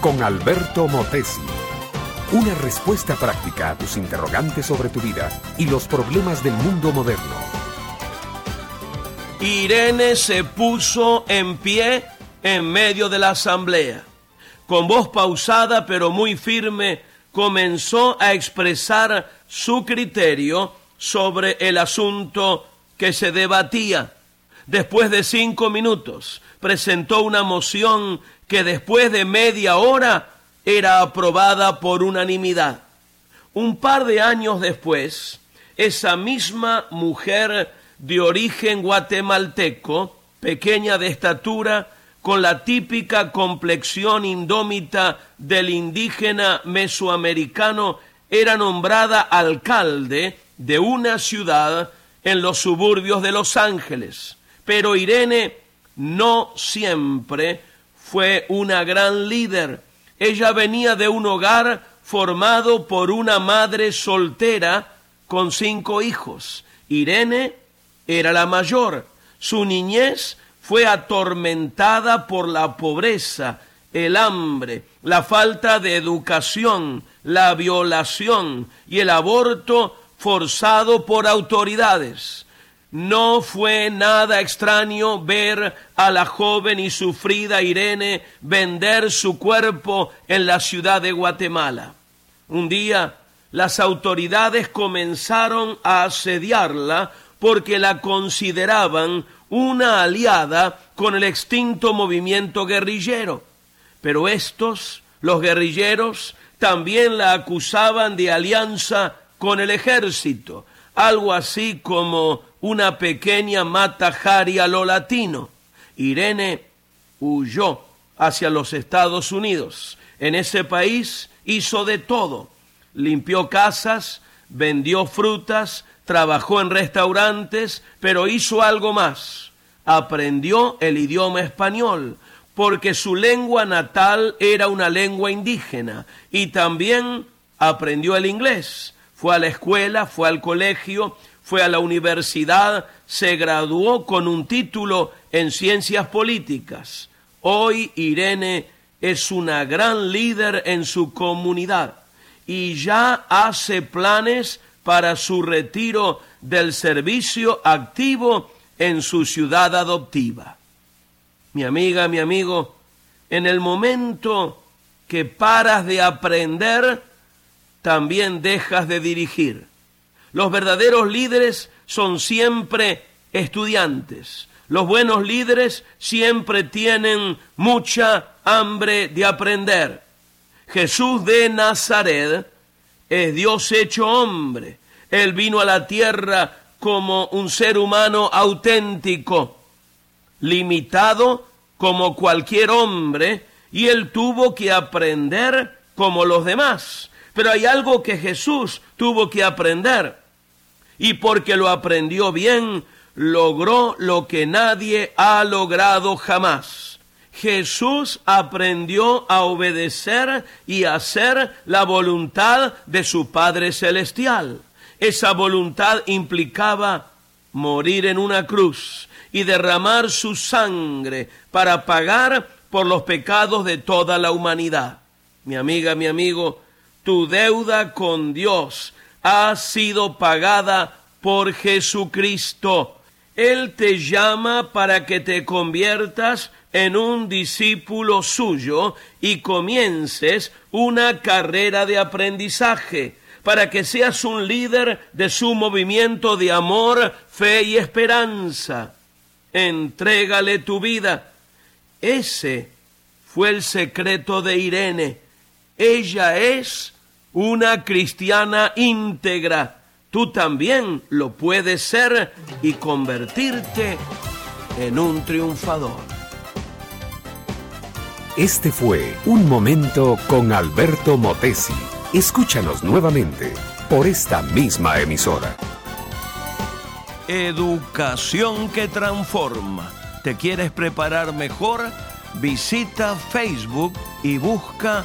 con Alberto Motesi. Una respuesta práctica a tus interrogantes sobre tu vida y los problemas del mundo moderno. Irene se puso en pie en medio de la asamblea. Con voz pausada pero muy firme, comenzó a expresar su criterio sobre el asunto que se debatía. Después de cinco minutos, presentó una moción que después de media hora era aprobada por unanimidad. Un par de años después, esa misma mujer de origen guatemalteco, pequeña de estatura, con la típica complexión indómita del indígena mesoamericano, era nombrada alcalde de una ciudad en los suburbios de Los Ángeles. Pero Irene no siempre fue una gran líder. Ella venía de un hogar formado por una madre soltera con cinco hijos. Irene era la mayor. Su niñez fue atormentada por la pobreza, el hambre, la falta de educación, la violación y el aborto forzado por autoridades. No fue nada extraño ver a la joven y sufrida Irene vender su cuerpo en la ciudad de Guatemala. Un día las autoridades comenzaron a asediarla porque la consideraban una aliada con el extinto movimiento guerrillero. Pero estos, los guerrilleros, también la acusaban de alianza con el ejército, algo así como una pequeña matajari a lo latino. Irene huyó hacia los Estados Unidos. En ese país hizo de todo. Limpió casas, vendió frutas, trabajó en restaurantes, pero hizo algo más. Aprendió el idioma español, porque su lengua natal era una lengua indígena, y también aprendió el inglés. Fue a la escuela, fue al colegio, fue a la universidad, se graduó con un título en ciencias políticas. Hoy Irene es una gran líder en su comunidad y ya hace planes para su retiro del servicio activo en su ciudad adoptiva. Mi amiga, mi amigo, en el momento que paras de aprender, también dejas de dirigir. Los verdaderos líderes son siempre estudiantes. Los buenos líderes siempre tienen mucha hambre de aprender. Jesús de Nazaret es Dios hecho hombre. Él vino a la tierra como un ser humano auténtico, limitado como cualquier hombre, y él tuvo que aprender como los demás. Pero hay algo que Jesús tuvo que aprender, y porque lo aprendió bien, logró lo que nadie ha logrado jamás Jesús aprendió a obedecer y hacer la voluntad de su Padre Celestial. Esa voluntad implicaba morir en una cruz y derramar su sangre para pagar por los pecados de toda la humanidad. Mi amiga, mi amigo, tu deuda con Dios ha sido pagada por Jesucristo. Él te llama para que te conviertas en un discípulo suyo y comiences una carrera de aprendizaje para que seas un líder de su movimiento de amor, fe y esperanza. Entrégale tu vida. Ese fue el secreto de Irene. Ella es una cristiana íntegra. Tú también lo puedes ser y convertirte en un triunfador. Este fue Un Momento con Alberto Motesi. Escúchanos nuevamente por esta misma emisora. Educación que transforma. ¿Te quieres preparar mejor? Visita Facebook y busca